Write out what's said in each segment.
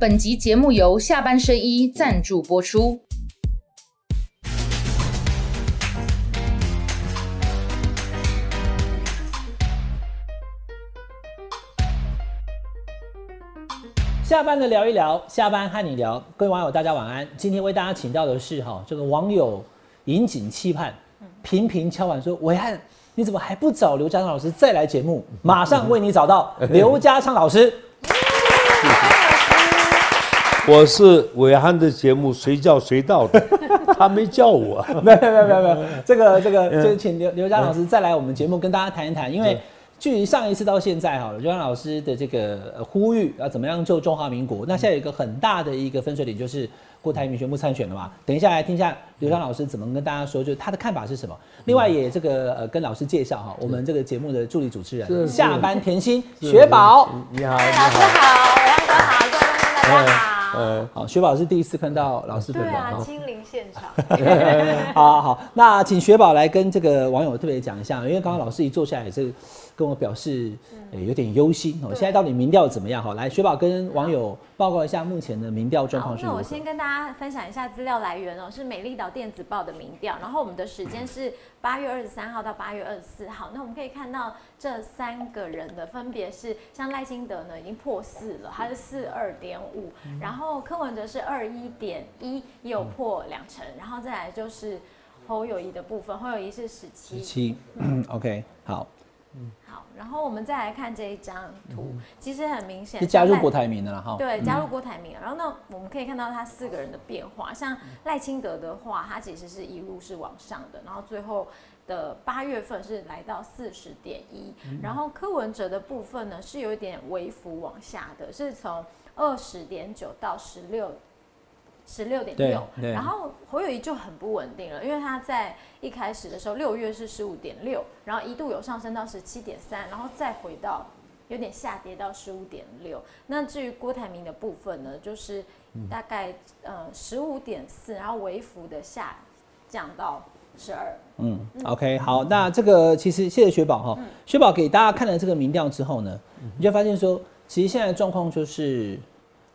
本集节目由下半身衣赞助播出。下班的聊一聊，下班和你聊，各位网友大家晚安。今天为大家请到的是哈，这个网友引颈期盼，频频敲碗说：伟汉，你怎么还不找刘家昌老师再来节目？马上为你找到 刘家昌老师。我是伟汉的节目随叫随到的，他没叫我。没有没有没有没有，这个这个就请刘刘佳老师再来我们节目跟大家谈一谈，因为。距离上一次到现在哈，刘佳老师的这个呼吁啊，怎么样救中华民国？那现在有一个很大的一个分水岭，就是郭台铭宣布参选了嘛。等一下来听一下刘佳老师怎么跟大家说，就是他的看法是什么。另外也这个呃跟老师介绍哈，我们这个节目的助理主持人下班甜心雪宝，你好，老师好，伟安哥好，各位观众大家好。呃，好，雪宝是第一次看到老师对啊，亲临现场。好好，那请雪宝来跟这个网友特别讲一下，因为刚刚老师一坐下来也是。跟我表示，有点忧心哦。现在到底民调怎么样？哈，来雪宝跟网友报告一下目前的民调状况是。那我先跟大家分享一下资料来源哦，是美丽岛电子报的民调。然后我们的时间是八月二十三号到八月二十四号。那我们可以看到这三个人的分别是，像赖清德呢已经破四了，他是四二点五。然后柯文哲是二一点一，也有破两成。然后再来就是侯友谊的部分，侯友谊是十七。十七，OK，好。好，然后我们再来看这一张图，其实很明显是加入郭台铭的了哈。对，加入郭台铭。然后呢，我们可以看到他四个人的变化，像赖清德的话，他其实是一路是往上的，然后最后的八月份是来到四十点一，然后柯文哲的部分呢是有一点微幅往下的，是从二十点九到十六。十六点六，然后侯友谊就很不稳定了，因为他在一开始的时候六月是十五点六，然后一度有上升到十七点三，然后再回到有点下跌到十五点六。那至于郭台铭的部分呢，就是大概呃十五点四，然后微幅的下降到十二。嗯，OK，好，那这个其实谢谢雪宝哈，雪宝给大家看了这个民调之后呢，你就发现说，其实现在的状况就是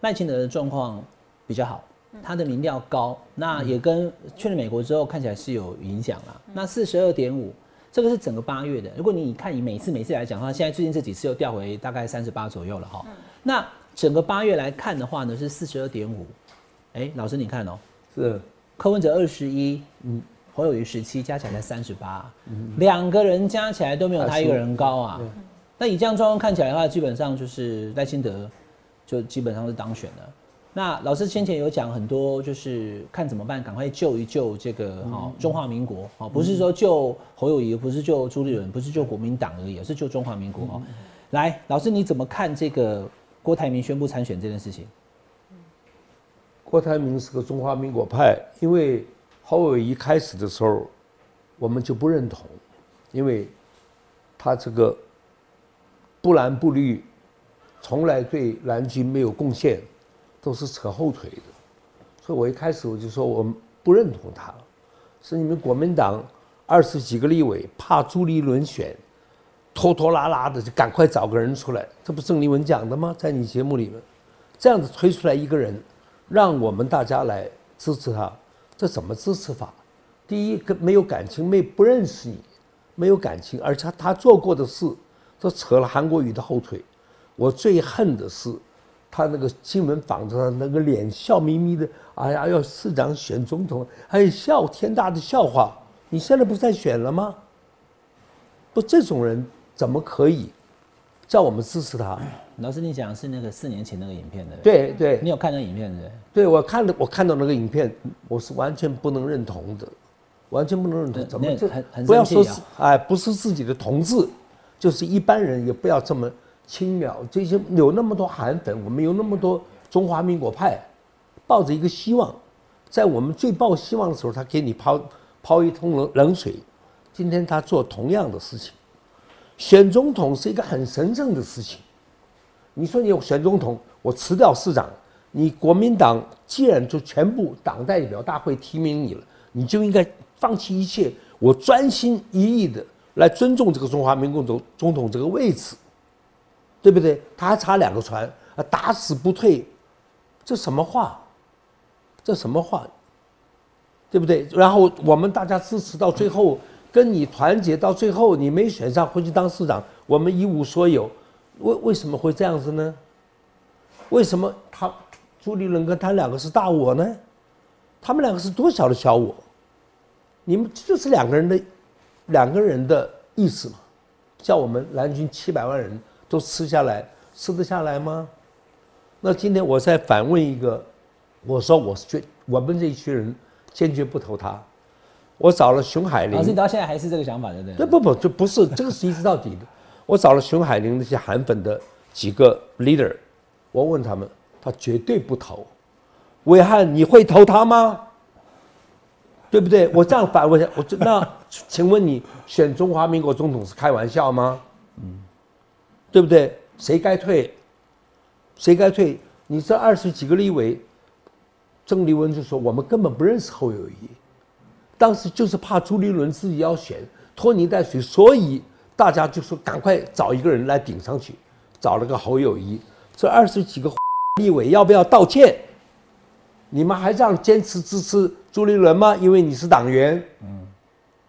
赖清德的状况比较好。他的民调高，那也跟去了美国之后看起来是有影响啦。那四十二点五，这个是整个八月的。如果你看以每次每次来讲的话，现在最近这几次又调回大概三十八左右了哈。那整个八月来看的话呢，是四十二点五。哎，老师你看哦，是柯文哲二十一，嗯，侯友谊十七，加起来才三十八，两个人加起来都没有他一个人高啊。那以这样状况看起来的话，基本上就是赖清德就基本上是当选了。那老师先前有讲很多，就是看怎么办，赶快救一救这个哈中华民国，哈不是说救侯友谊，不是救朱立伦，不是救国民党而已，是救中华民国哈。来，老师你怎么看这个郭台铭宣布参选这件事情？郭台铭是个中华民国派，因为侯友谊开始的时候，我们就不认同，因为他这个不蓝不绿，从来对蓝军没有贡献。都是扯后腿的，所以我一开始我就说我不认同他，是你们国民党二十几个立委怕朱立伦选，拖拖拉拉的就赶快找个人出来，这不郑丽文讲的吗？在你节目里面，这样子推出来一个人，让我们大家来支持他，这怎么支持法？第一跟没有感情，没不认识你，没有感情，而且他做过的事都扯了韩国瑜的后腿，我最恨的是。他那个新闻访着他那个脸笑眯眯的，哎呀，要市长选总统，还有笑天大的笑话。你现在不在选了吗？不，这种人怎么可以叫我们支持他？老师，你讲的是那个四年前那个影片的？对对，你有看那影片的？对，我看的，我看到那个影片，我是完全不能认同的，完全不能认同。怎么这不要说是哎，不是自己的同志，就是一般人也不要这么。轻描这些有那么多韩粉，我们有那么多中华民国派，抱着一个希望，在我们最抱希望的时候，他给你抛抛一桶冷冷水。今天他做同样的事情，选总统是一个很神圣的事情。你说你选总统，我辞掉市长，你国民党既然就全部党代表大会提名你了，你就应该放弃一切，我专心一意的来尊重这个中华民国总总统这个位置。对不对？他还差两个船啊，打死不退，这什么话？这什么话？对不对？然后我们大家支持到最后，跟你团结到最后，你没选上回去当市长，我们一无所有。为为什么会这样子呢？为什么他朱立伦跟他两个是大我呢？他们两个是多小的小我？你们就是两个人的两个人的意思嘛？叫我们蓝军七百万人都吃下来，吃得下来吗？那今天我再反问一个，我说我是决我们这一群人坚决不投他。我找了熊海林，老师，你到现在还是这个想法，对不对？对不不就不是这个是一直到底的。我找了熊海林那些韩粉的几个 leader，我问他们，他绝对不投。伟汉，你会投他吗？对不对？我这样反问一下，我就那，请问你选中华民国总统是开玩笑吗？嗯，对不对？谁该退？谁该退？你这二十几个立委，郑丽文就说我们根本不认识侯友谊，当时就是怕朱立伦自己要选，拖泥带水，所以大家就说赶快找一个人来顶上去，找了个侯友谊。这二十几个 立委要不要道歉？你们还这样坚持支持朱立伦吗？因为你是党员，嗯，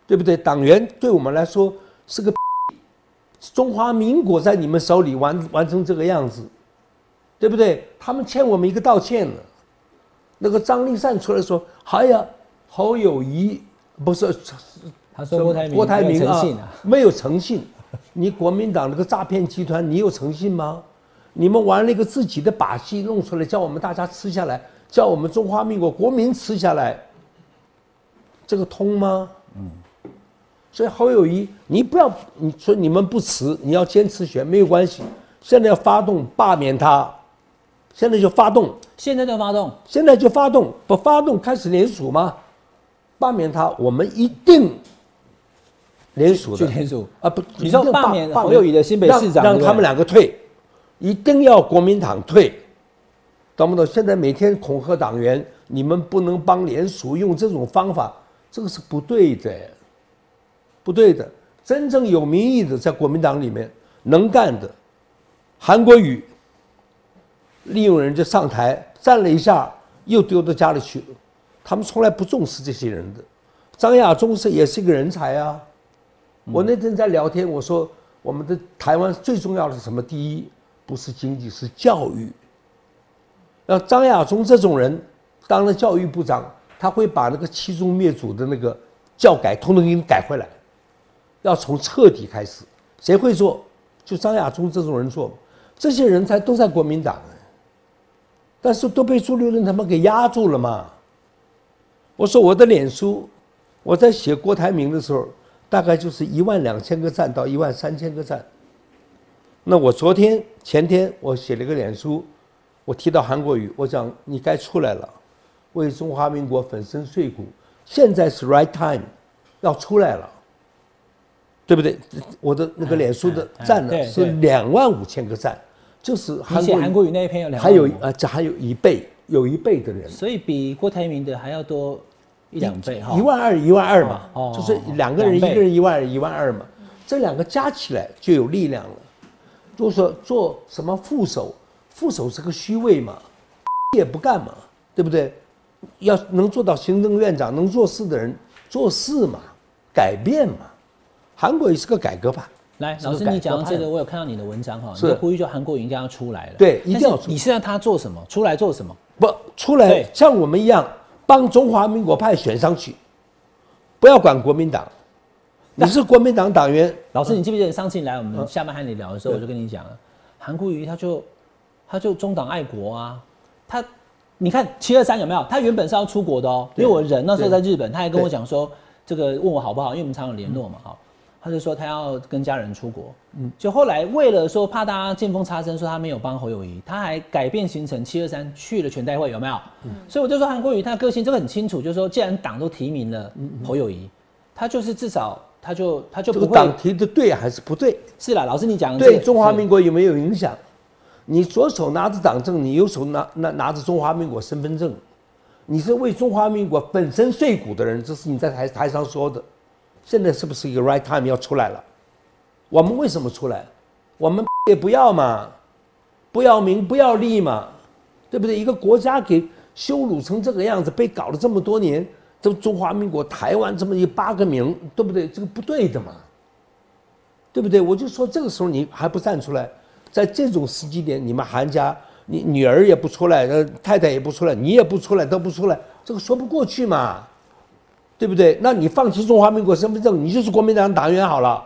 对不对？党员对我们来说是个中华民国在你们手里完完成这个样子，对不对？他们欠我们一个道歉了。那个张立善出来说：“哎呀，侯友谊不是他说郭台铭郭台铭啊没有诚信啊，没有诚信。你国民党那个诈骗集团，你有诚信吗？你们玩了一个自己的把戏弄出来，叫我们大家吃下来，叫我们中华民国国民吃下来，这个通吗？嗯。所以侯友谊，你不要你说你们不辞，你要坚持选没有关系。现在要发动罢免他，现在就发动，现在就发动，现在就发动，不发动开始联署吗？罢免他，我们一定联署的。去联署啊不，你说罢免侯友谊的新北市长让他们两个退，一定要国民党退，懂不懂？现在每天恐吓党员，你们不能帮联署，用这种方法，这个是不对的，不对的。真正有民意的，在国民党里面能干的，韩国瑜利用人家上台站了一下，又丢到家里去了。他们从来不重视这些人的。张亚中是也是一个人才啊。我那天在聊天，我说我们的台湾最重要的是什么？第一不是经济，是教育。要张亚中这种人当了教育部长，他会把那个七宗灭祖的那个教改统统给你改回来，要从彻底开始。谁会做？就张亚中这种人做。这些人才都在国民党，但是都被朱立伦他们给压住了嘛。我说我的脸书，我在写郭台铭的时候，大概就是一万两千个赞到一万三千个赞。那我昨天前天我写了一个脸书，我提到韩国瑜，我讲你该出来了，为中华民国粉身碎骨，现在是 right time，要出来了，对不对？我的那个脸书的赞呢是两万五千个赞，就是韩国韩国语那一篇有两，还有啊，这还有一倍，有一倍的人。所以比郭台铭的还要多一两倍哈，一万二，一万二嘛，哦就是两个人，一个人一万二，一万二嘛，这两个加起来就有力量了。如果说做什么副手，副手是个虚位嘛，也不干嘛，对不对？要能做到行政院长，能做事的人做事嘛，改变嘛。韩国也是个改革派，来，老师你讲到这个，我有看到你的文章哈，你是。呼吁就韩国瑜应该要出来了，对一定要出。你是让他做什么？出来做什么？不出来对。像我们一样帮中华民国派选上去，不要管国民党。你是国民党党员，老师，你记不记得上次你来我们下班和你聊的时候，我就跟你讲了，韩国瑜他就他就中党爱国啊，他你看七二三有没有？他原本是要出国的哦，因为我人那时候在日本，他还跟我讲说这个问我好不好，因为我们常有联络嘛，哈，他就说他要跟家人出国，嗯，就后来为了说怕大家见缝插针，说他没有帮侯友谊，他还改变行程，七二三去了全代会有没有？嗯所以我就说韩国瑜他的个性这个很清楚，就是说既然党都提名了侯友谊，他就是至少他就他就不会党提的对还是不对？是啦，老师你讲的对中华民国有没有影响？你左手拿着党证，你右手拿拿拿着中华民国身份证，你是为中华民国粉身碎骨的人，这是你在台台上说的。现在是不是一个 right time 要出来了？我们为什么出来？我们 也不要嘛，不要名不要利嘛，对不对？一个国家给羞辱成这个样子，被搞了这么多年，这中华民国台湾这么一八个名，对不对？这个不对的嘛，对不对？我就说这个时候你还不站出来，在这种时机点，你们韩家，你女儿也不出来，呃，太太也不出来，你也不出来，都不出来，这个说不过去嘛，对不对？那你放弃中华民国身份证，你就是国民党党员好了，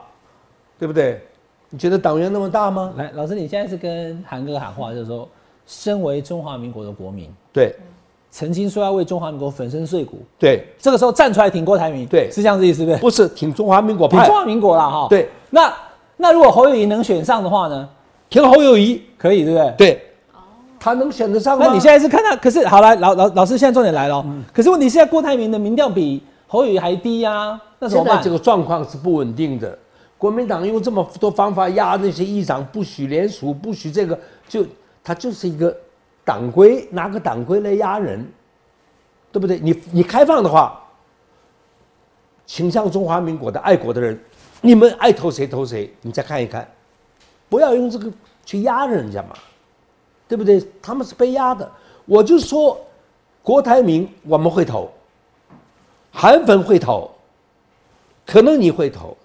对不对？你觉得党员那么大吗？来，老师，你现在是跟韩哥喊话，就是说，身为中华民国的国民，对曾经说要为中华民国粉身碎骨，对，这个时候站出来挺郭台铭，对是这样子意思，对不对？不是挺中华民国派挺中，华民国啦，哈。对，那那如果侯友谊能选上的话呢？挺侯友谊，可以，对不对？对，他能选得上吗？那你现在是看到，可是好了，老老老师现在重点来了嗯，可是问题是在郭台铭的民调比侯友谊还低呀，那怎么办？这个状况是不稳定的。国民党用这么多方法压那些议长，不许联署，不许这个，就他就是一个党规，拿个党规来压人，对不对？你你开放的话，倾向中华民国的爱国的人，你们爱投谁投谁，你再看一看，不要用这个去压人家嘛，对不对？他们是被压的。我就说，郭台铭我们会投，韩粉会投，可能你会投。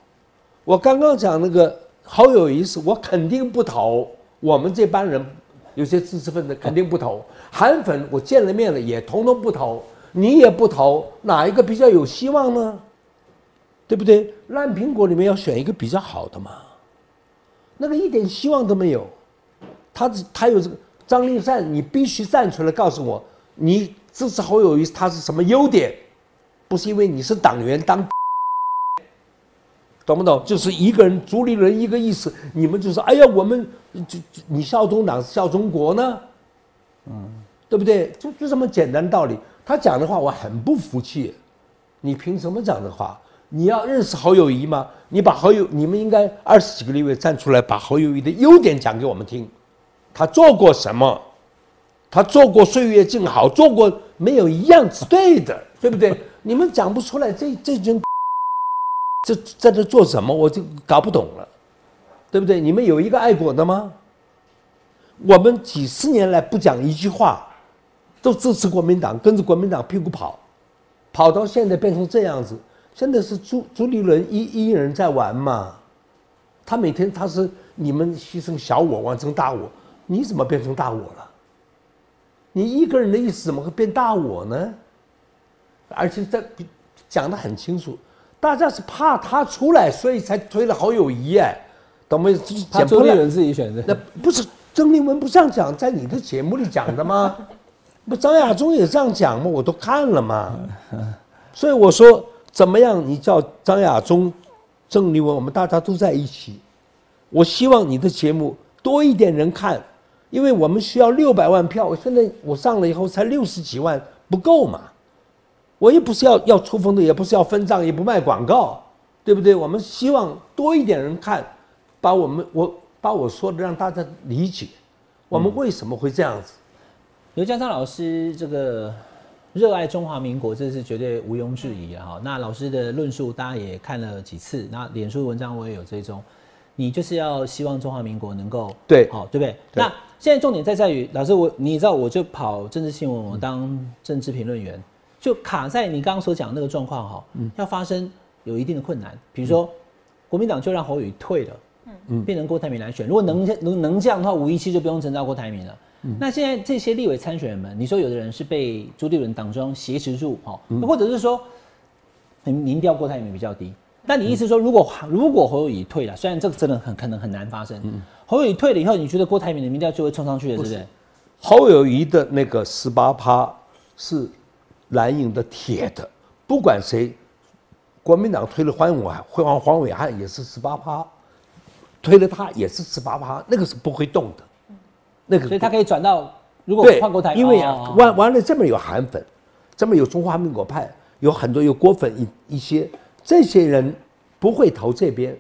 我刚刚讲那个好有意思，我肯定不投。我们这帮人有些知识分子肯定不投。韩粉我见了面了也统统不投，你也不投，哪一个比较有希望呢？对不对？烂苹果里面要选一个比较好的嘛，那个一点希望都没有。他他有这个张立善，你必须站出来告诉我，你支持侯友谊他是什么优点？不是因为你是党员当，懂不懂？就是一个人主理人一个意思，你们就说，哎呀，我们就就你效忠党效忠国呢，嗯，对不对？就就这么简单的道理。他讲的话我很不服气，你凭什么讲的话？你要认识侯友谊吗？你把侯友，你们应该二十几个立委站出来，把侯友谊的优点讲给我们听。他做过什么？他做过岁月静好，做过没有一样是对的，对不对？你们讲不出来，这这群这在这做什么？我就搞不懂了，对不对？你们有一个爱国的吗？我们几十年来不讲一句话，都支持国民党，跟着国民党屁股跑，跑到现在变成这样子。现在是朱朱立伦一一人在玩嘛？他每天他是你们牺牲小我完成大我，你怎么变成大我了？你一个人的意思怎么会变大我呢？而且在讲得很清楚，大家是怕他出来，所以才推了侯友谊哎，懂没有？他朱立伦自己选的，那不是曾立文不这样讲，在你的节目里讲的吗？不，张亚中也这样讲吗？我都看了嘛。所以我说，怎么样？你叫张亚中、郑立文，我们大家都在一起。我希望你的节目多一点人看，因为我们需要六百万票。我现在我上了以后才六十几万，不够嘛。我也不是要要出风头，也不是要分账，也不卖广告，对不对？我们希望多一点人看，把我们我把我说的让大家理解，我们为什么会这样子。刘家昌老师这个热爱中华民国，这是绝对毋庸置疑的哈。那老师的论述大家也看了几次，那脸书文章我也有追踪。你就是要希望中华民国能够对好，对不对？那现在重点在在于，老师我你知道，我就跑政治新闻，我当政治评论员，就卡在你刚刚所讲那个状况哈，要发生有一定的困难。比如说，国民党就让侯友宜退了，嗯，变成郭台铭来选。如果能能能这样的话，五一七就不用征召郭台铭了。那现在这些立委参选人们，你说有的人是被朱立伦党中挟持住，哈，或者是说民调郭台铭比较低。那你意思说，如果如果侯友宜退了，虽然这个真的很可能很难发生，侯友宜退了以后，你觉得郭台铭的民调就会冲上去了，是不是？侯友谊的那个十八趴是蓝营的铁的，不管谁，国民党推了黄伟黄黄伟汉也是十八趴，推了他也是十八趴，那个是不会动的，那个所以他可以转到如果换过台，因为啊哦，完完了这边有韩粉，这边有中华民国派，有很多有国粉一一些，这些人不会投这边。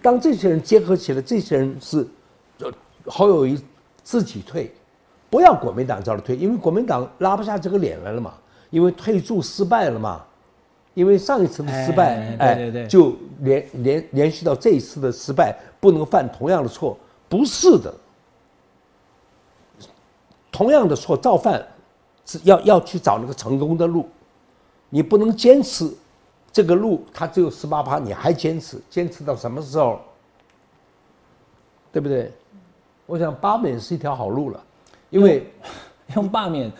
当这些人结合起来，这些人是呃侯友谊自己退，不要国民党叫他退，因为国民党拉不下这个脸来了嘛，因为退驻失败了嘛，因为上一次的失败，哎对对对就连连连续到这一次的失败，不能犯同样的错，不是的。同样的错造犯，是要要去找那个成功的路，你不能坚持这个路，它只有十八趴，你还坚持，坚持到什么时候？对不对？我想罢免是一条好路了，因为用 罢免，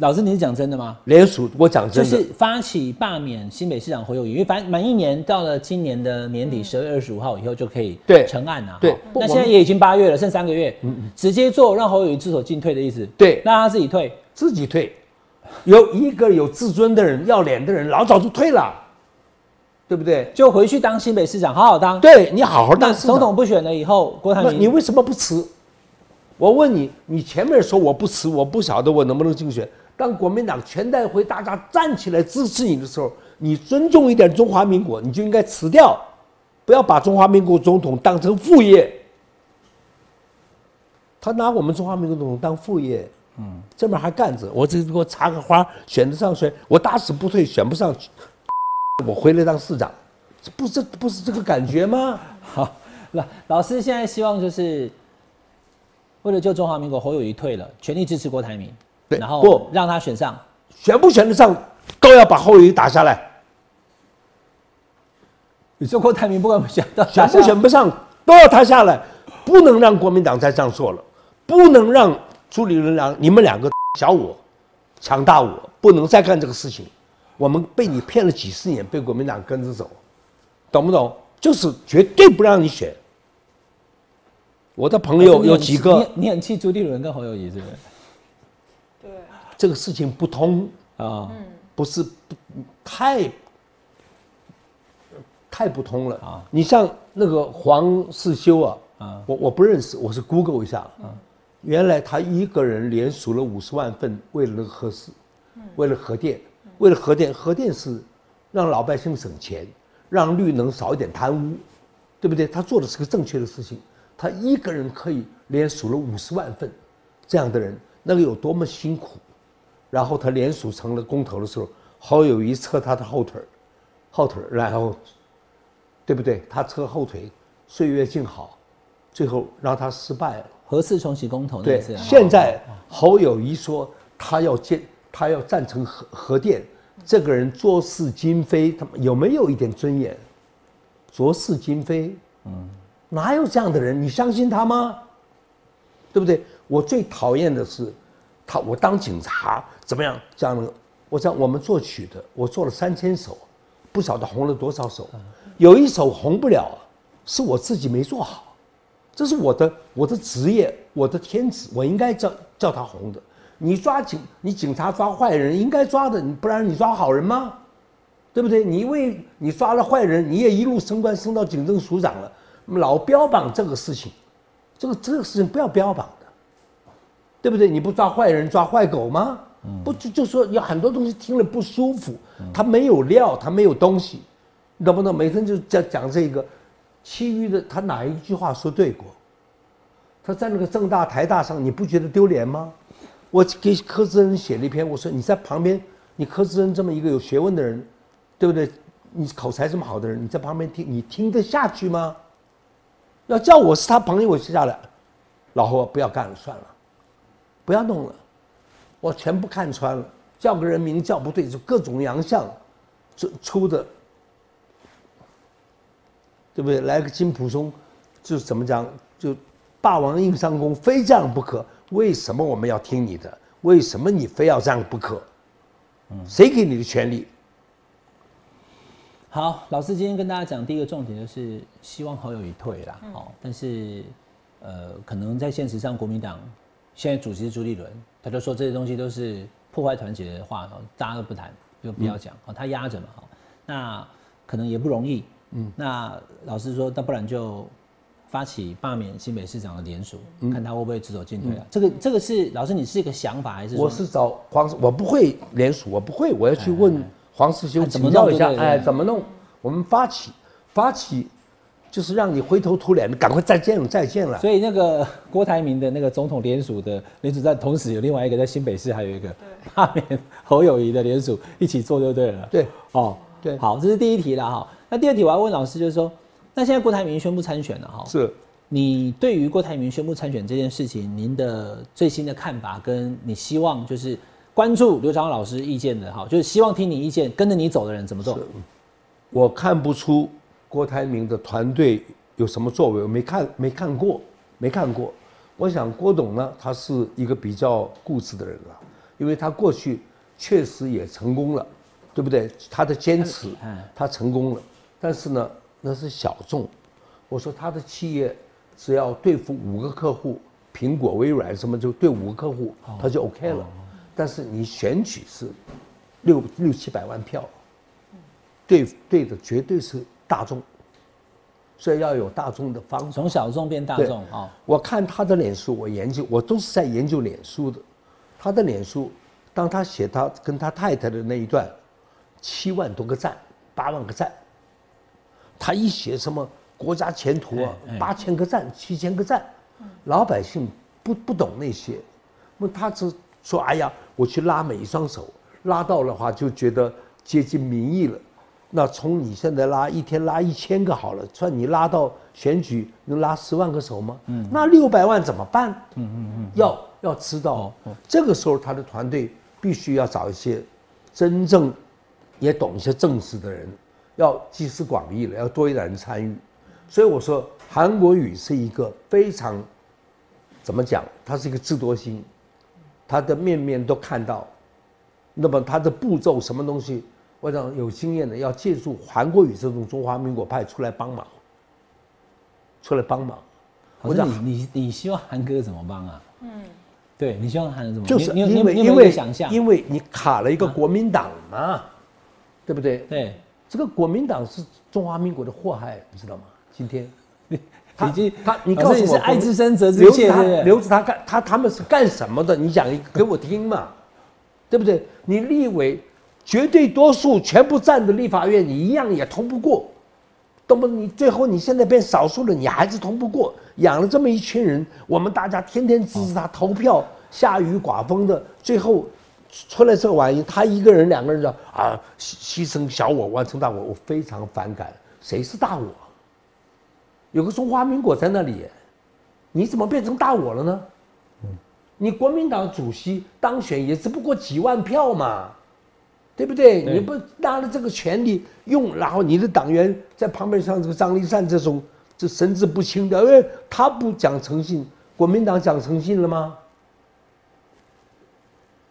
老师你是讲真的吗？联署，我讲真的，就是发起罢免新北市长侯友宜，因为反正满一年到了今年的年底十二月二十五号以后就可以对成案啊。对那现在也已经八月了，剩三个月，直接做让侯友宜自所进退的意思。对让他自己退。自己退。有一个有自尊的人、要脸的人，老早就退了，对不对？就回去当新北市长，好好当。对你好好那当市长总统不选了以后，郭台铭，你为什么不辞？我问你，你前面说我不辞，我不晓得我能不能竞选。当国民党全代会大家站起来支持你的时候，你尊重一点中华民国，你就应该辞掉，不要把中华民国总统当成副业。他拿我们中华民国总统当副业，嗯，这边还干着，我这给我插个花，选得上选，我打死不退，选不上，我回来当市长，这不这不是这个感觉吗？好，老老师现在希望就是为了救中华民国，侯友谊退了，全力支持郭台铭，对然后不让他选上。选不选得上，都要把侯友谊打下来。你说郭台铭不管选到选不选不上，都要他下来，不能让国民党再这样做了，不能让朱立伦两你们两个小我强大我，不能再干这个事情。我们被你骗了几十年，被国民党跟着走，懂不懂？就是绝对不让你选。我的朋友有几个，你你很气朱立伦跟侯友谊是不是？对，这个事情不通，啊、不是不太太不通了啊。你像那个黄世修啊，啊。我我不认识，我是 Google 一下啊，原来他一个人连署了五十万份，为了那个核四，为了核电，为了核电，核电是让老百姓省钱，让绿能少一点贪污，对不对？他做的是个正确的事情，他一个人可以连署了五十万份，这样的人那个有多么辛苦，然后他连署成了公投的时候，侯友谊扯他的后腿儿后腿儿然后，对不对？他扯后腿，岁月静好，最后让他失败了。何事重启公投那对现在侯友谊说他要建，他要赞成核核电，这个人做事今非，他有没有一点尊严？做事今非，嗯，哪有这样的人？你相信他吗？对不对？我最讨厌的是，他我当警察怎么样？这样的，我讲我们作曲的，我做了三千首，不晓得红了多少首，有一首红不了，是我自己没做好。这是我的我的职业，我的天职，我应该叫叫他红的。你抓警，你警察抓坏人应该抓的，不然你抓好人吗？对不对？你为你抓了坏人，你也一路升官升到警政署长了，老标榜这个事情，这个这个事情不要标榜的，对不对？你不抓坏人，抓坏狗吗？不就就说有很多东西听了不舒服，他没有料，他没有东西，你懂不懂？每天就讲讲这个，其余的他哪一句话说对过？他在那个正大、台大上，你不觉得丢脸吗？我给柯志恩写了一篇，我说你在旁边，你柯志恩这么一个有学问的人，对不对？你口才这么好的人，你在旁边听，你听得下去吗？要叫我是他朋友，我就下来，老侯不要干了，算了，不要弄了，我全部看穿了，叫个人名叫不对，就各种洋相，出出的，对不对？来个金普松，就是怎么讲，就霸王硬上弓，非这样不可。为什么我们要听你的？为什么你非要这样不可？谁给你的权利？好，老师今天跟大家讲第一个重点就是希望好友谊退啦，哦，但是呃，可能在现实上，国民党现在主席是朱立伦，他就说这些东西都是破坏团结的话，哦大家都不谈，就不要讲，哦，他压着嘛，哦，那可能也不容易，嗯，那老师说，那不然就发起罢免新北市长的联署，看他会不会只走进退啊？这个这个是老师，你是一个想法还是？我是找黄，我不会联署，我不会，我要去问修哎怎么请教一下，哎，怎么弄？我们发起，发起就是让你灰头土脸的，赶快再见了，再见了。所以那个郭台铭的那个总统联署的联署站，同时有另外一个在新北市，还有一个罢免 侯友谊的联署一起做就对了。对，哦，对好，这是第一题了哈。那第二题我要问老师，就是说，那现在郭台铭宣布参选了哈，是你对于郭台铭宣布参选这件事情，您的最新的看法，跟你希望就是关注刘长老师意见的哈，就是希望听你意见，跟着你走的人怎么做？我看不出郭台铭的团队有什么作为，我没看没看过，没看过。我想郭董呢，他是一个比较固执的人了，因为他过去确实也成功了，对不对？他的坚持，他成功了，但是呢，那是小众。我说他的企业只要对付五个客户，苹果、微软什么就对五个客户，他就 OK 了。但是你选举是六六七百万票。对对的，绝对是大众，所以要有大众的方，从小众变大众啊！我看他的脸书，我研究，我都是在研究脸书的。他的脸书，当他写他跟他太太的那一段，七万多个赞，八万个赞。他一写什么国家前途啊，八千个赞，七千个赞。老百姓不不懂那些，那他只说哎呀，我去拉每一双手，拉到的话就觉得接近民意了。那从你现在拉一天拉一千个好了，算你拉到选举能拉十万个手吗？嗯，那六百万怎么办？嗯嗯嗯，要要知道，这个时候他的团队必须要找一些真正也懂一些政治的人，要集思广益了，要多一点人参与。所以我说韩国瑜是一个非常怎么讲？它是一个智多星，他的面面都看到，那么他的步骤什么东西？我想有经验的要借助韩国语这种中华民国派出来帮忙，出来帮忙。我想你你你希望韩哥怎么帮啊？嗯，对你希望韩哥怎么？就是因为因为想象，因为你卡了一个国民党嘛，对不对？对，这个国民党是中华民国的祸害，你知道吗？今天，已经他你告诉我，是爱之深责之切，留着他干他他们是干什么的？你讲给我听嘛，对不对？你立委。绝对多数全部占的立法院，你一样也通不过，懂不？你最后你现在变少数了，你还是通不过。养了这么一群人，我们大家天天支持他投票，下雨刮风的，最后出来这玩意，他一个人两个人的啊，牺牲小我完成大我，我非常反感。谁是大我？有个中华民国在那里，你怎么变成大我了呢？你国民党主席当选也只不过几万票嘛。对不对？你不拿了这个权利用，然后你的党员在旁边像这个张立善这种这神志不清的，哎，他不讲诚信，国民党讲诚信了吗？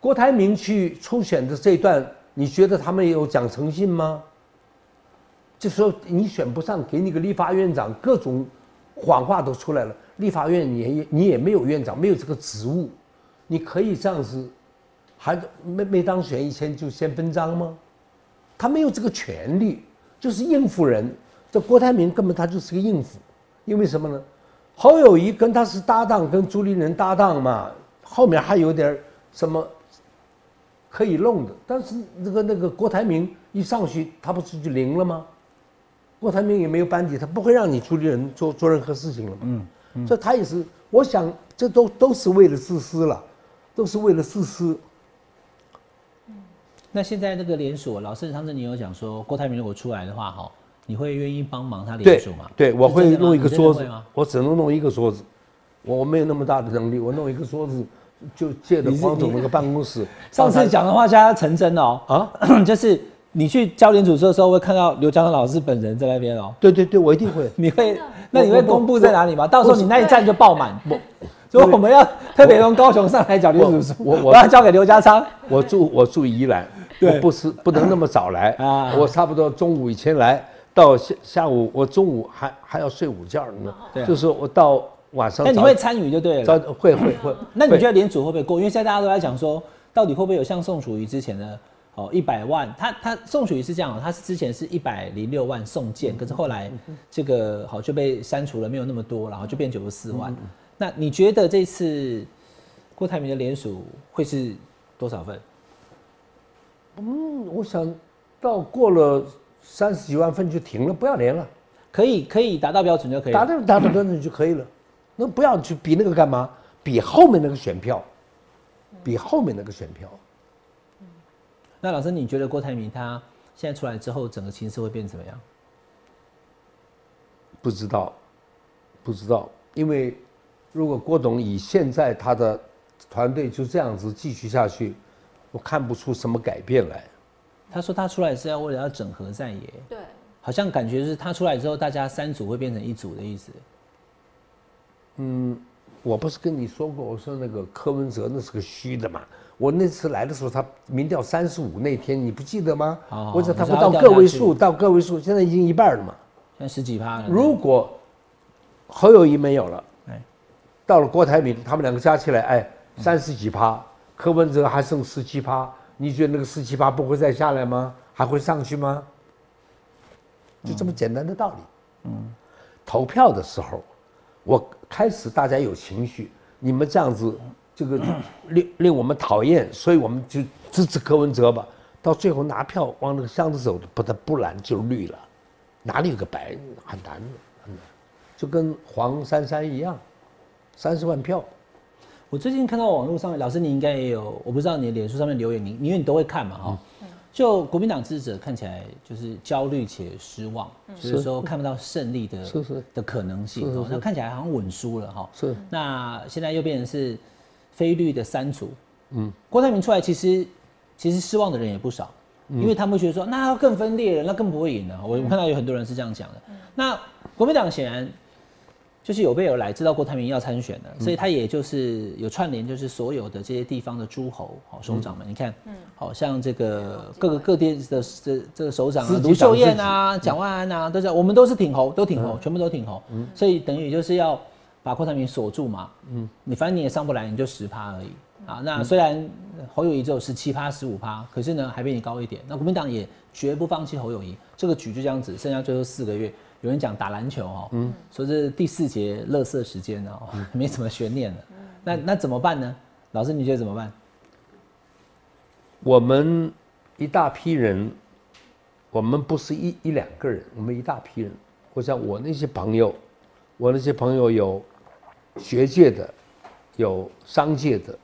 郭台铭去初选的这一段，你觉得他们有讲诚信吗？就说你选不上，给你个立法院长，各种谎话都出来了。立法院你也你也没有院长，没有这个职务，你可以这样子。还没没当选以前就先分赃吗？他没有这个权利，就是应付人。这郭台铭根本他就是个应付，因为什么呢？侯友谊跟他是搭档，跟朱立伦搭档嘛，后面还有点什么可以弄的。但是那个那个郭台铭一上去，他不是就零了吗？郭台铭也没有班底，他不会让你朱立伦做做任何事情了嘛。嗯，所以他也是，我想这都都是为了自私了，都是为了自私。那现在这个连锁，老师上次你有讲说，郭台铭如果出来的话，哈，你会愿意帮忙他连锁吗？对，我会弄一个桌子，我只能弄一个桌子，我没有那么大的能力，我弄一个桌子，就借着黄总那个办公室。上次讲的话现在成真哦，啊，就是你去交联署的时候，会看到刘江老师本人在那边哦。对对对，我一定会。你会，那你会公布在哪里吗？到时候你那一站就爆满。所以我们要特别从高雄上来缴联署，我我要交给刘家昌。我住我住宜兰。我不是不能那么早来 啊！我差不多中午以前来，到下下午我中午还还要睡午觉呢。对，就是我到晚上。那你会参与就对了。会会会。那你觉得联组会不会过？因为现在大家都在讲说，到底会不会有像宋楚瑜之前的哦一百万？他他宋楚瑜是这样，他是之前是一百零六万送件，可是后来这个好就被删除了，没有那么多，然后就变九十四万。那你觉得这次郭台铭的联署会是多少份？嗯，我想到过了三十几万份就停了，不要连了，可以可以达到标准就可以，达到达到标准就可以了。那不要去比那个干嘛？比后面那个选票，比后面那个选票。那老师，你觉得郭台铭他现在出来之后，整个形势会变怎么样？不知道，不知道，因为如果郭董以现在他的团队就这样子继续下去，我看不出什么改变来。他说他出来是要为了要整合在野，对，好像感觉是他出来之后，大家三组会变成一组的意思。嗯我不是跟你说过，我说那个柯文哲那是个虚的嘛。我那次来的时候，他民调三十五那天，你不记得吗？哦我说他不到个位数，到个位数，现在已经一半了嘛。现在十几趴了。如果侯友谊没有了，哎到了郭台铭，他们两个加起来，哎，三十几趴，柯文哲还剩十七趴，你觉得那个十七趴不会再下来吗？还会上去吗？就这么简单的道理。嗯，投票的时候，我开始大家有情绪，你们这样子，这个令 令我们讨厌，所以我们就支持柯文哲吧。到最后拿票往那个箱子走，不得不然就绿了，哪里有个白？很难的，很难。就跟黄珊珊一样，三十万票。我最近看到网络上面，老师你应该也有，我不知道你的脸书上面留言，你因为你都会看嘛哈。就国民党支持者看起来就是焦虑且失望，就是说看不到胜利的是是的可能性那看起来好像稳输了哈。是那现在又变成是非绿的三组，嗯，郭台铭出来其实其实失望的人也不少，因为他们会觉得说那要更分裂了，那更不会赢了。我我看到有很多人是这样讲的。那国民党显然就是有备而来，知道郭台铭要参选的，所以他也就是有串联，就是所有的这些地方的诸侯、好首长们，你看，嗯。好像这个各个各地的这这个首长啊卢秀燕啊、蒋万安啊，都是我们都是挺侯，都挺侯，全部都挺侯，所以等于就是要把郭台铭锁住嘛，嗯，你反正你也上不来，你就十趴而已。啊，那虽然侯友谊只有十七趴、十五趴，可是呢还比你高一点。那国民党也绝不放弃侯友谊，这个局就这样子，剩下最后四个月。有人讲打篮球哦，嗯，说是第四节乐色时间哦，没什么悬念了。那那怎么办呢？老师你觉得怎么办？我们一大批人，我们不是一一两个人，我们一大批人。我想我那些朋友，我那些朋友有学界的，有商界的，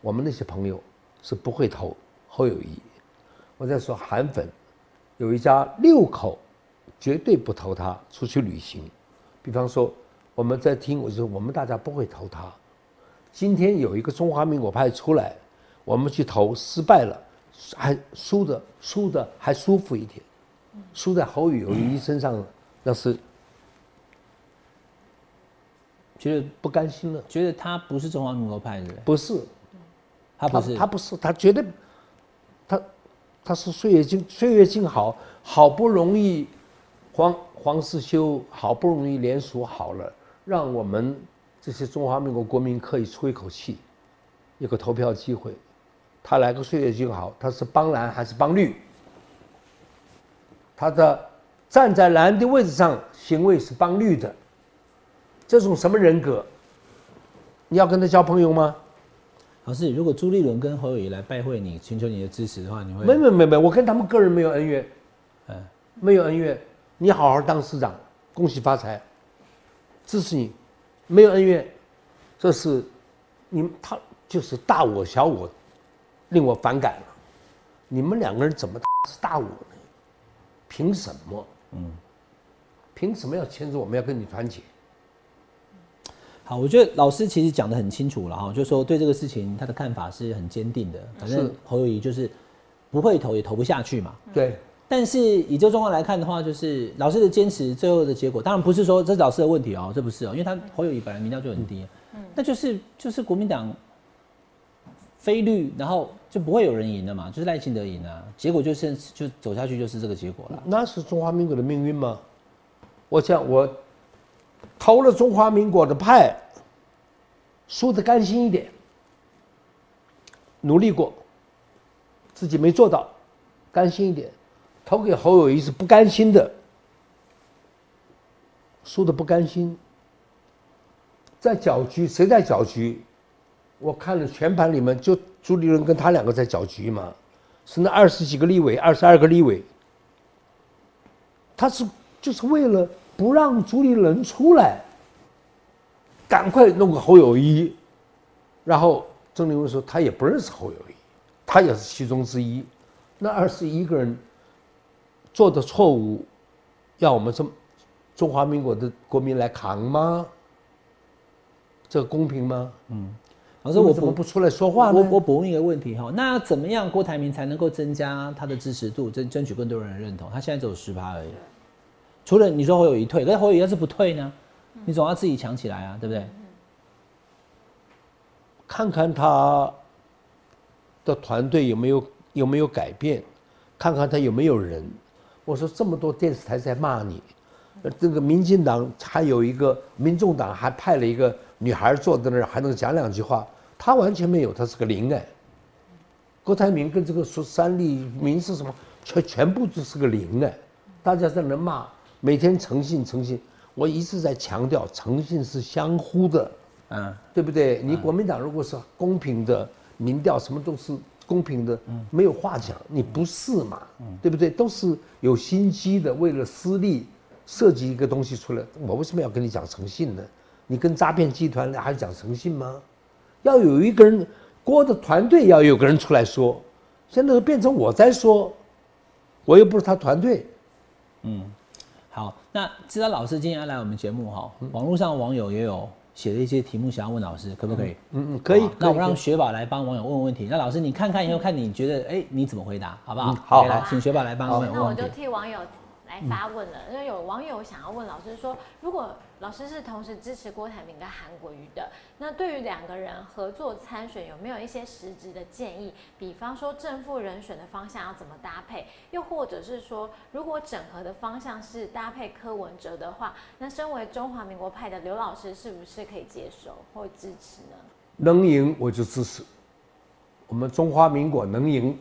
我们那些朋友是不会投侯友谊。我在说韩粉，有一家六口绝对不投他出去旅行。比方说我们在听，我就说我们大家不会投他。今天有一个中华民国派出来，我们去投，失败了，还输的输的还舒服一点，输在侯友谊身上，那是觉得不甘心了。觉得他不是中华民国派的人，不是，他不是，他不是，他绝对，他他是岁月静岁月静好，好不容易黄黄世修好不容易联署好了，让我们这些中华民国国民可以出一口气，有个投票机会。他来个岁月静好，他是帮蓝还是帮绿？他的站在蓝的位置上行为是帮绿的，这种什么人格？你要跟他交朋友吗？老师，如果朱立伦跟侯友谊来拜会你，寻求你的支持的话，你会没没没没，我跟他们个人没有恩怨，嗯没有恩怨。你好好当市长，恭喜发财，支持你，没有恩怨。这是你们他就是大我小我，令我反感了。你们两个人怎么是大我呢？凭什么？嗯，凭什么要牵着我们要跟你团结？好，我觉得老师其实讲的很清楚了哈，就是说对这个事情他的看法是很坚定的。反正侯友谊就是不会投也投不下去嘛。对，但是以这个状况来看的话，就是老师的坚持，最后的结果当然不是说这是老师的问题哦，这不是哦，因为他侯友谊本来民调就很低，嗯那就是就是国民党非绿，然后就不会有人赢了嘛，就是赖清德赢啊，结果就是就走下去就是这个结果了。那是中华民国的命运吗？我想我投了中华民国的派，输得甘心一点，努力过，自己没做到，甘心一点，投给侯友谊是不甘心的，输的不甘心，在搅局，谁在搅局？我看了全盘里面，就朱立伦跟他两个在搅局嘛，是那二十几个立委，二十二个立委，他是就是为了不让朱立伦出来，赶快弄个侯友谊，然后郑丽文说他也不认识侯友谊，他也是其中之一，那二十一个人做的错误，要我们这中华民国的国民来扛吗？这个公平吗？嗯老师，我补怎么不出来说话呢？我我补问一个问题哈，那怎么样郭台铭才能够增加他的支持度，争争取更多人的认同？他现在只有十趴而已。除了你说侯友谊退，可是侯友谊要是不退呢？你总要自己强起来啊，对不对？看看他的团队有没有有没有改变，看看他有没有人。我说这么多电视台在骂你，呃这个民进党还有一个民众党还派了一个女孩坐在那儿，还能讲两句话，他完全没有，他是个零哎。郭台铭跟这个说三立民是什么，全全部都是个零哎，大家在那骂，每天诚信诚信，我一直在强调诚信是相互的。嗯，对不对？你国民党如果是公平的民调，什么都是公平的，没有话讲。你不是嘛？对不对？都是有心机的，为了私利设计一个东西出来。我为什么要跟你讲诚信呢？你跟诈骗集团还讲诚信吗？要有一个人，郭的团队要有个人出来说。现在都变成我在说，我又不是他团队。好，那知道老师今天要来我们节目哈，网络上网友也有写了一些题目想要问老师，可不可以？嗯嗯，可以。那我让雪宝来帮网友问问问题。那老师你看看以后看你觉得哎、你怎么回答，好不好？嗯好来请雪宝来帮网友那我就。替网友来发问了，因为有网友想要问老师说，如果老师是同时支持郭台铭跟韩国瑜的，那对于两个人合作参选，有没有一些实质的建议？比方说正副人选的方向要怎么搭配，又或者是说，如果整合的方向是搭配柯文哲的话，那身为中华民国派的刘老师是不是可以接受或支持呢？能赢我就支持。我们中华民国能赢，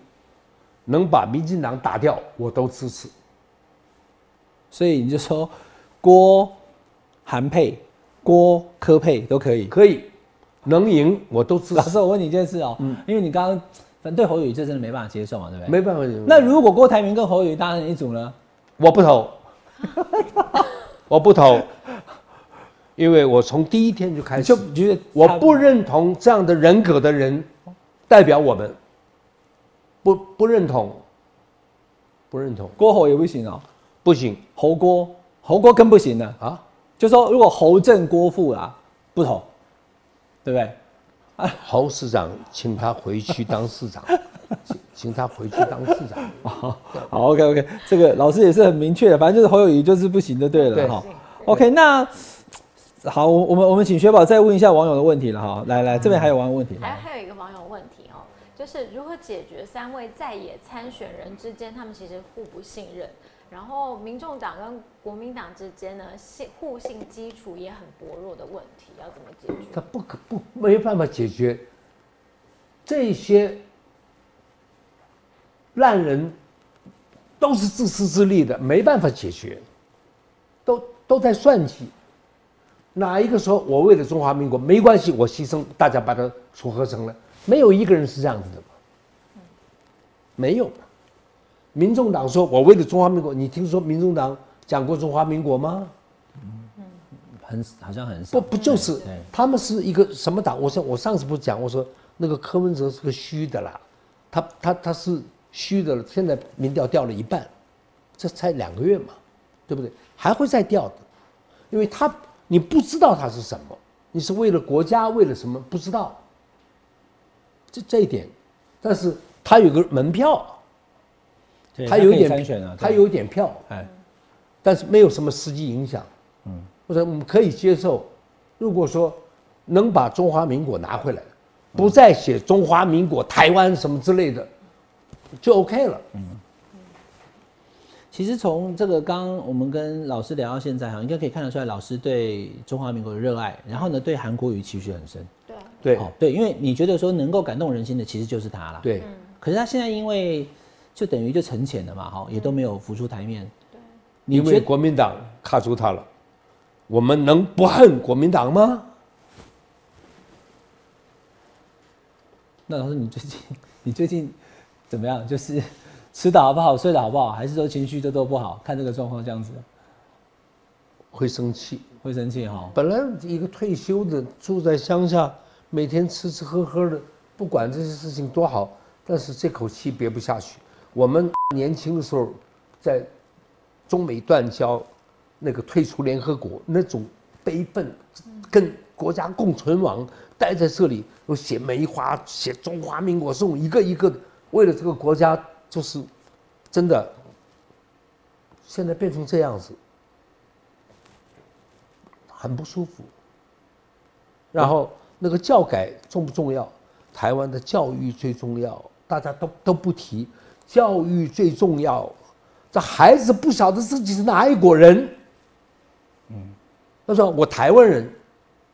能把民进党打掉，我都支持。所以你就说郭韩配、郭柯配都可以。可以，能赢我都支持。老师，我问你一件事哦、因为你刚刚反对侯友谊，这真的没办法接受嘛，对不对？没办法接受，那如果郭台铭跟侯友谊搭成一组呢？我不投，我不投，因为我从第一天就开始就，觉得我不认同这样的人格的人代表我们，不不认同，不认同，郭侯也不行哦、不行侯郭侯郭更不行了。啊！就说如果侯正郭富啦不同，对不对？侯市长，请他回去当市长，请请他回去当市长。好，OK OK，这个老师也是很明确的，反正就是侯友谊就是不行就对了对哈。OK，那好，我我们我们请雪宝再问一下网友的问题了哈。来来，这边还有网友问题，来还还有一个网友问题哦，就是如何解决三位在野参选人之间他们其实互不信任，然后民众党跟国民党之间呢信互信基础也很薄弱的问题，要怎么解决？他不可不没办法解决这些烂人，都是自私自利的，没办法解决，都都在算计。哪一个说我为了中华民国没关系，我牺牲，大家把它撮合成了，没有一个人是这样子的？没有。民众党说我为了中华民国，你听说民众党讲过中华民国吗？嗯很好像很少不。不就是对他们是一个什么党？我上我上次不是讲，我说那个柯文哲是个虚的啦，他他他是虚的了，现在民调掉了一半，这才两个月嘛，对不对？还会再掉的，因为他你不知道他是什么，你是为了国家为了什么不知道，这这一点，但是他有个门票，他有一点参选啊，他有一点票，哎，但是没有什么实际影响。嗯，或者我们可以接受，如果说能把中华民国拿回来，不再写中华民国台湾什么之类的，就 OK 了。嗯其实从这个刚刚我们跟老师聊到现在哈，应该可以看得出来，老师对中华民国的热爱，然后呢，对韩国语期许很深。对啊，对哦，对，因为你觉得说能够感动人心的，其实就是他了。。对，可是他现在因为就等于就沉潜了嘛，哈，也都没有浮出台面。对因为国民党卡住他了，我们能不恨国民党吗？那老师，你最近你最近怎么样？就是吃的好不好，睡的好不好，还是说情绪都都不好？看这个状况这样子，会生气。会生气哈。本来一个退休的住在乡下，每天吃吃喝喝的，不管这些事情多好，但是这口气憋不下去。我们 年轻的时候，在中美断交，那个退出联合国那种悲愤，跟国家共存亡，待在这里，又写梅花，写中华民国颂，一个一个的，为了这个国家，就是真的。现在变成这样子，很不舒服。然后那个教改重不重要？台湾的教育最重要，大家都都不提，教育最重要。这孩子不晓得自己是哪一国人，嗯，他说我台湾人，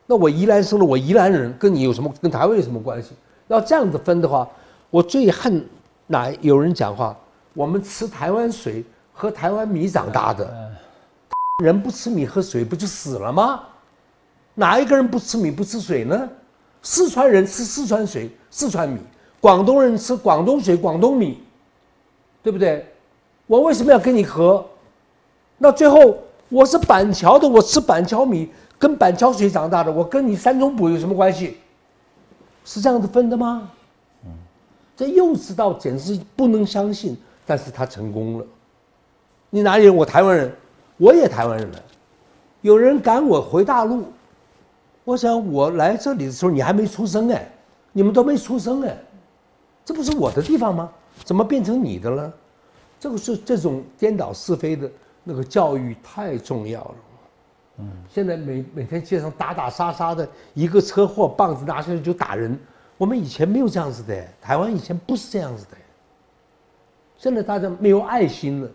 那我宜兰生了我宜兰人，跟你有什么跟台湾有什么关系？要这样子分的话，我最恨哪有人讲话，我们吃台湾水。喝台湾米长大的人不吃米喝水不就死了吗？哪一个人不吃米不吃水呢？四川人吃四川水、四川米，广东人吃广东水、广东米，对不对？我为什么要跟你喝？那最后我是板桥的，我吃板桥米跟板桥水长大的，我跟你三中补有什么关系？是这样子分的吗？嗯，这幼稚到简直不能相信，但是他成功了。你哪里人？我台湾人，我也台湾人了。有人赶我回大陆，我想我来这里的时候你还没出生哎，你们都没出生哎，这不是我的地方吗？怎么变成你的了？这个是这种颠倒是非的那个教育太重要了。嗯，现在每每天街上打打杀杀的，一个车祸棒子拿下来就打人。我们以前没有这样子的，台湾以前不是这样子的。现在大家没有爱心了。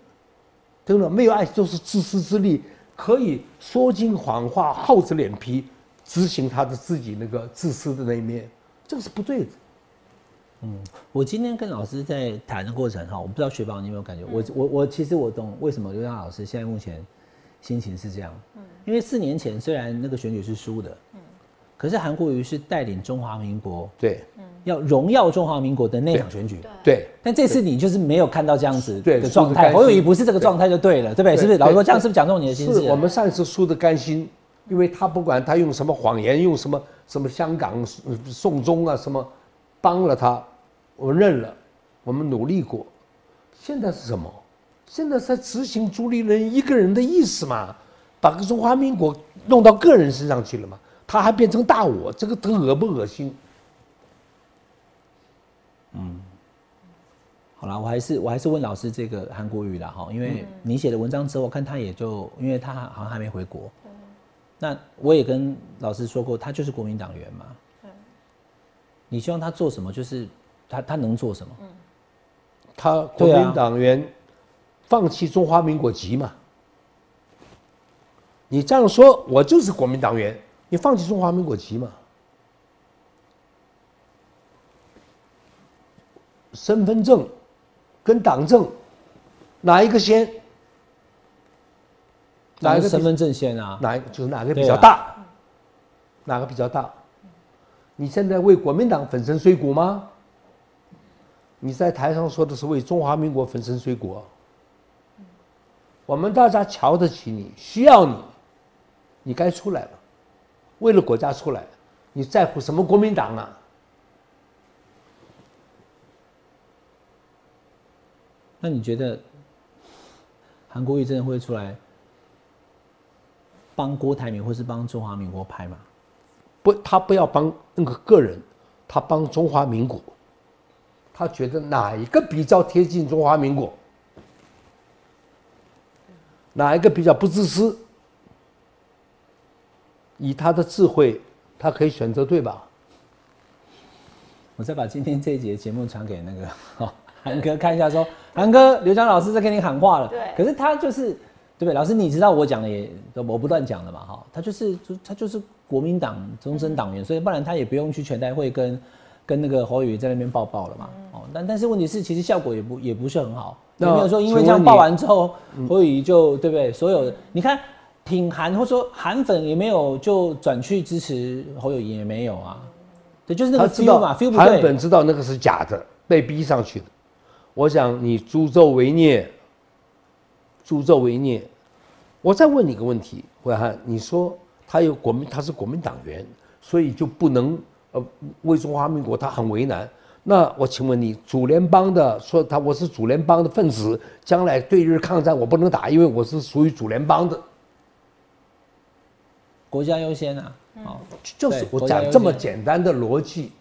真的没有爱，就是自私自利，可以说尽谎话，厚着脸皮执行他的自己那个自私的那一面，这个是不对的。嗯，我今天跟老师在谈的过程哈，我不知道雪宝你有没有感觉？我我我其实我懂为什么刘洋老师现在目前心情是这样。嗯，因为四年前虽然那个选举是输的，嗯，可是韩国瑜是带领中华民国对。要荣耀中华民国的那场选举，对，但这次你就是没有看到这样子的状态。侯友谊不是这个状态就对了，对不对？是不是？老实说，这样是不是讲中你的心思？我们上一次输的甘心，因为他不管他用什么谎言，用什么什么香港送中啊什么，帮了他，我们认了，我们努力过。现在是什么？现在在执行朱立伦一个人的意思嘛？把个中华民国弄到个人身上去了嘛？他还变成大我，这个他恶不恶心？嗯，好了，我还是我还是问老师这个韩国语了哈，因为你写的文章之后，我看他也就，因为他好像还没回国，那我也跟老师说过，他就是国民党员嘛，你希望他做什么？就是他他能做什么？他国民党员放弃中华民国籍嘛？你这样说，我就是国民党员，你放弃中华民国籍嘛？身份证跟党证哪一个先？哪一个身份证先啊？哪就是哪个比较大？哪个比较大？你现在为国民党粉身碎骨吗？你在台上说的是为中华民国粉身碎骨。我们大家瞧得起你，需要你，你该出来了。为了国家出来，你在乎什么国民党啊？那你觉得韩国瑜真的会出来帮郭台铭，或是帮中华民国拍吗？不，他不要帮那个个人，他帮中华民国。他觉得哪一个比较贴近中华民国？哪一个比较不自私？以他的智慧，他可以选择对吧？我再把今天这一节节目传给那个 韩哥看一下，说。韩哥，刘江老师在跟你喊话了。对。可是他就是，对不对？老师，你知道我讲的也，我不断讲的嘛，哈。他就是，就他就是国民党终身党员，所以不然他也不用去全代会跟，跟那个侯友在那边抱抱了嘛。哦。但但是问题是，其实效果也不也不是很好。有没有说因为这样抱完之后，侯友就对不对？所有的你看，挺韩或者说韩粉也没有就转去支持侯友也没有啊。对，就是那个 feel 嘛，feel 不对。韩粉知道那个是假的，被逼上去的。我想你助纣为虐，助纣为虐。我再问你一个问题，魏汉，你说他有国民，他是国民党员，所以就不能呃为中华民国，他很为难。那我请问你，主联邦的说他我是主联邦的分子，将来对日抗战我不能打，因为我是属于主联邦的。国家优先啊！好，就是我对国家讲这么简单的逻辑，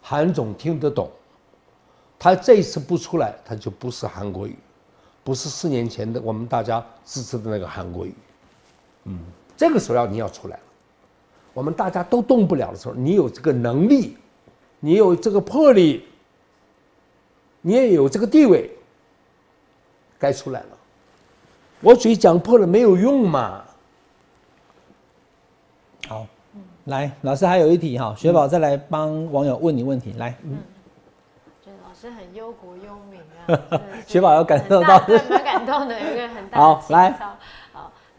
韩总听得懂。他这一次不出来，他就不是韩国语，不是四年前的我们大家支持的那个韩国语。嗯，这个时候要你要出来了，我们大家都动不了的时候，你有这个能力，你有这个魄力，你也有这个地位，该出来了。我嘴讲破了没有用嘛？好，来，老师还有一题哈，雪宝再来帮网友问你问题，来，觉得老师很忧国忧民啊，雪宝要感受到对，蛮感动的，有一个很大的好来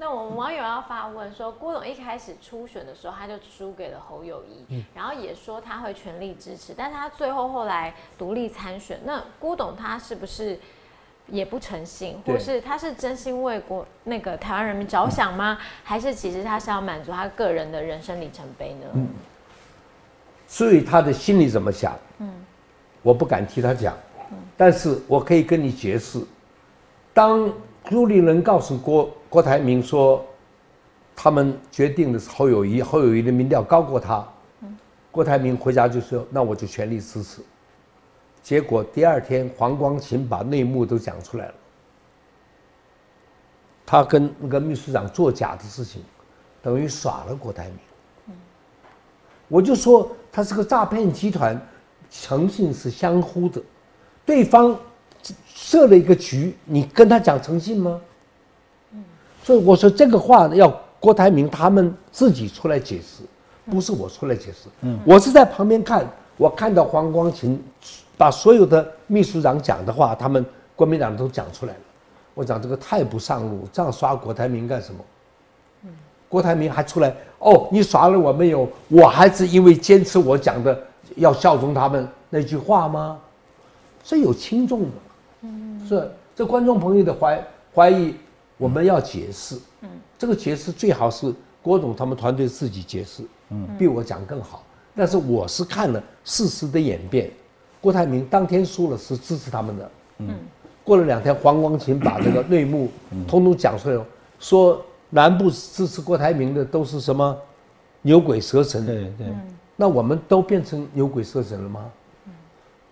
那我们网友要发问说，郭董一开始初选的时候，他就输给了侯友谊，嗯然后也说他会全力支持，但是他最后后来独立参选，那郭董他是不是？也不诚信，或是他是真心为国那个台湾人民着想吗？还是其实他是要满足他个人的人生里程碑呢？嗯所以他的心里怎么想，嗯，我不敢替他讲，但是我可以跟你解释。当朱立伦告诉郭郭台铭说，他们决定的是侯友谊，侯友谊的民调高过他，郭台铭回家就说：“那我就全力支持。”结果第二天，黄光琴把内幕都讲出来了。他跟那个秘书长作假的事情，等于耍了郭台铭。我就说他是个诈骗集团，诚信是相互的，对方设了一个局，你跟他讲诚信吗？所以我说这个话要郭台铭他们自己出来解释，不是我出来解释。嗯我是在旁边看，我看到黄光琴把所有的秘书长讲的话，他们国民党都讲出来了。我讲这个太不上路，这样耍郭台铭干什么？郭台铭还出来哦，你耍了我没有？我还是因为坚持我讲的要效忠他们那句话吗？这有轻重的，嗯是这观众朋友的怀怀疑，我们要解释，这个解释最好是郭总他们团队自己解释，比我讲更好。但是我是看了事实的演变，郭台铭当天输了是支持他们的，过了两天，黄光琴把这个内幕通通讲出来了，说南部支持郭台铭的都是什么牛鬼蛇神。对对，那我们都变成牛鬼蛇神了吗？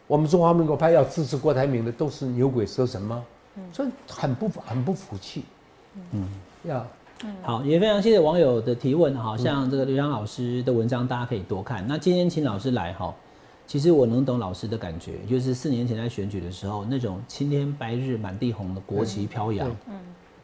我们中华民国派要支持郭台铭的都是牛鬼蛇神吗？所以很不很不服气。嗯，要，好，也非常谢谢网友的提问哈，像这个刘洋老师的文章大家可以多看。那今天请老师来哈，其实我能懂老师的感觉，就是四年前在选举的时候，那种青天白日满地红的国旗飘扬，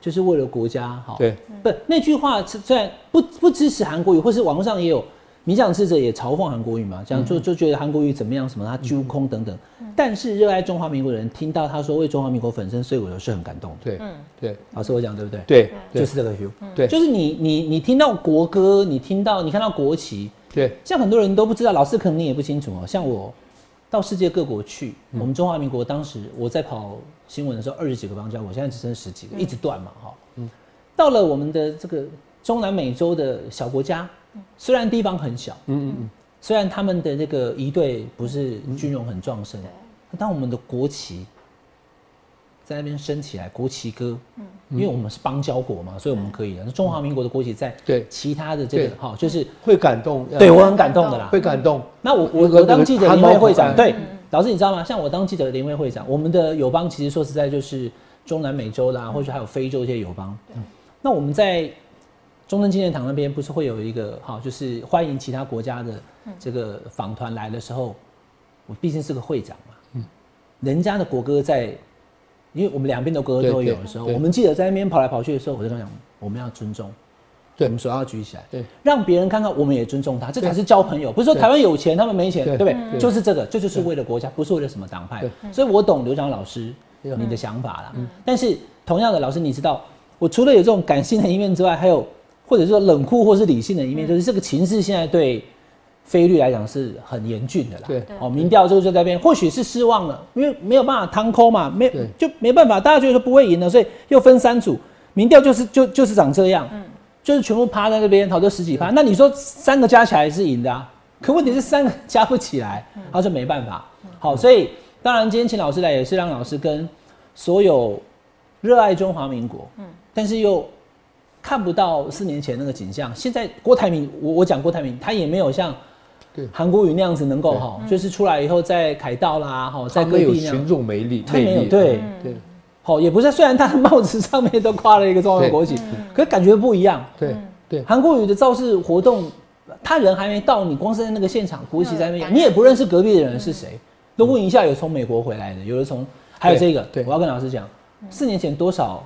就是为了国家哈。对，不，那句话是虽然不不支持韩国语，或是网络上也有民进党支持者也嘲讽韩国语嘛，这样就就觉得韩国语怎么样，什么他揪空等等。但是热爱中华民国的人听到他说为中华民国粉身碎骨的是很感动的。对，对，老师我讲对不对？对，对，就是这个 feel。对就是你你你听到国歌，你听到你看到国旗，对，像很多人都不知道，老师可能你也不清楚哦。像我到世界各国去，我们中华民国当时我在跑新闻的时候，二十几个邦交我，现在只剩十几个，一直断嘛哈。嗯，到了我们的这个中南美洲的小国家，虽然地方很小，嗯嗯嗯，虽然他们的那个一队不是军容很壮盛，但我们的国旗在那边升起来，国旗歌，嗯因为我们是邦交国嘛，所以我们可以的。那中华民国的国旗在对其他的这个哈，就是会感动。对我很感动的啦。会感动。那我我我当记者联会会长，那个对，老师你知道吗？像我当记者的联会会长，我们的友邦其实说实在就是中南美洲啦，或者还有非洲这些友邦。那我们在中正纪念堂那边不是会有一个哈，就是欢迎其他国家的这个访团来的时候，我毕竟是个会长嘛，嗯。人家的国歌在，因为我们两边的国歌都有对的时候，对。我们记者在那边跑来跑去的时候，我就跟他讲，我们要尊重。对。我们手要举起来，对，让别人看看我们也尊重他，这才是交朋友。不是说台湾有钱，他们没钱，对。对不对？就是这个，这就是为了国家，不是为了什么党派。所以我懂刘长老师你的想法啦。但是同样的，老师你知道，我除了有这种感性的一面之外，还有或者说冷酷或是理性的一面，就是这个情势现在对菲律来讲是很严峻的啦。对哦，民调这个就在那边，或许是失望了，因为没有办法摊空嘛，没对就没办法，大家觉得说不会赢了，所以又分三组，民调就是就就是长这样，就是全部趴在那边，好多十几趴。那你说三个加起来是赢的啊？可问题是三个加不起来，他就没办法。好，所以当然今天请老师来也是让老师跟所有热爱中华民国，嗯但是又看不到四年前那个景象。现在郭台铭，我我讲郭台铭，他也没有像对。韩国瑜那样子能够哈，就是出来以后在凯道啦，哈，在各地那样，群众魅力，他没有对。对。好也不是，虽然他的帽子上面都挂了一个中华国旗，可是感觉不一样。对对。韩国瑜的造势活动，他人还没到，你光是在那个现场，国旗在那边，你也不认识隔壁的人是谁。都问一下，有从美国回来的，有的从，还有这个，对。我要跟老师讲，四年前多少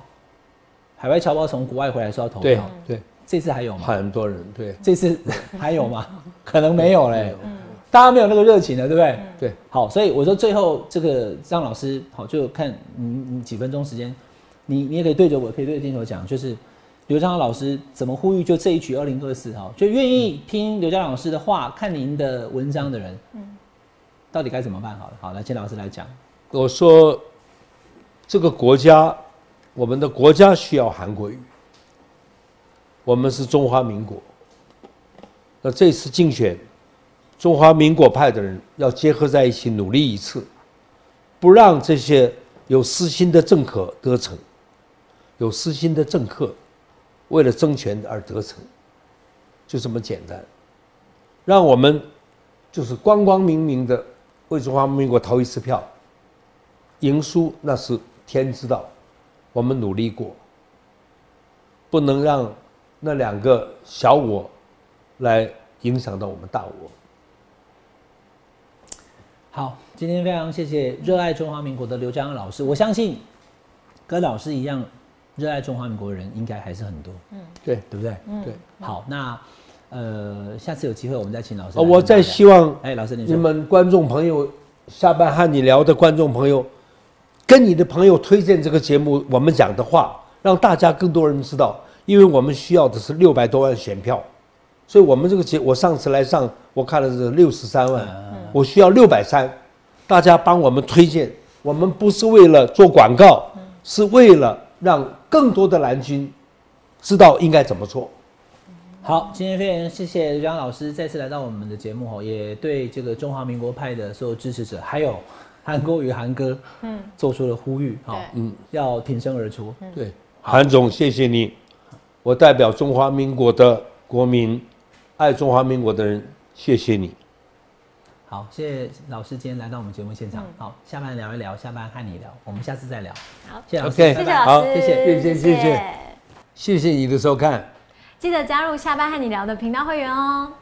海外侨胞从国外回来说要投票，对，这次还有吗？很多人对。这次 还有吗？可能没有嘞，大家没有那个热情了，对不对？对，好，所以我说最后这个张老师，好，就看你你几分钟时间，你你也可以对着我，可以对着镜头讲，就是刘章老师怎么呼吁，就这一局二零二四哈，就愿意听刘江老师的话，看您的文章的人，嗯。到底该怎么办？好了，好，来请老师来讲。我说这个国家，我们的国家需要韩国语，我们是中华民国。那这次竞选，中华民国派的人要结合在一起努力一次，不让这些有私心的政客得逞，有私心的政客为了争权而得逞，就这么简单。让我们就是光光明明的为中华民国投一次票，赢输那是天知道，我们努力过，不能让那两个小我来影响到我们大我。好，今天非常谢谢热爱中华民国的刘江老师。我相信跟老师一样热爱中华民国的人应该还是很多，对对不对？对，好，那呃，下次有机会我们再请老师。我再希望哎，老师您你说，们观众朋友，下班和你聊的观众朋友，跟你的朋友推荐这个节目，我们讲的话，让大家更多人知道，因为我们需要的是六百多万选票，所以我们这个节，我上次来上，我看了是六十三万，我需要六百三，大家帮我们推荐，我们不是为了做广告，是为了让更多的蓝军知道应该怎么做。好，今天非常谢谢刘江老师再次来到我们的节目哦，也对这个中华民国派的所有支持者，还有韩国与韩哥嗯。做出了呼吁哈嗯要挺身而出。对。韩总谢谢你。我代表中华民国的国民爱中华民国的人谢谢你。好谢谢老师今天来到我们节目现场。好下班聊一聊下班和你聊我们下次再聊。好。谢谢老师。谢谢老师。谢谢。谢谢谢谢。谢谢你的收看。记得加入下班和你聊的频道会员哦。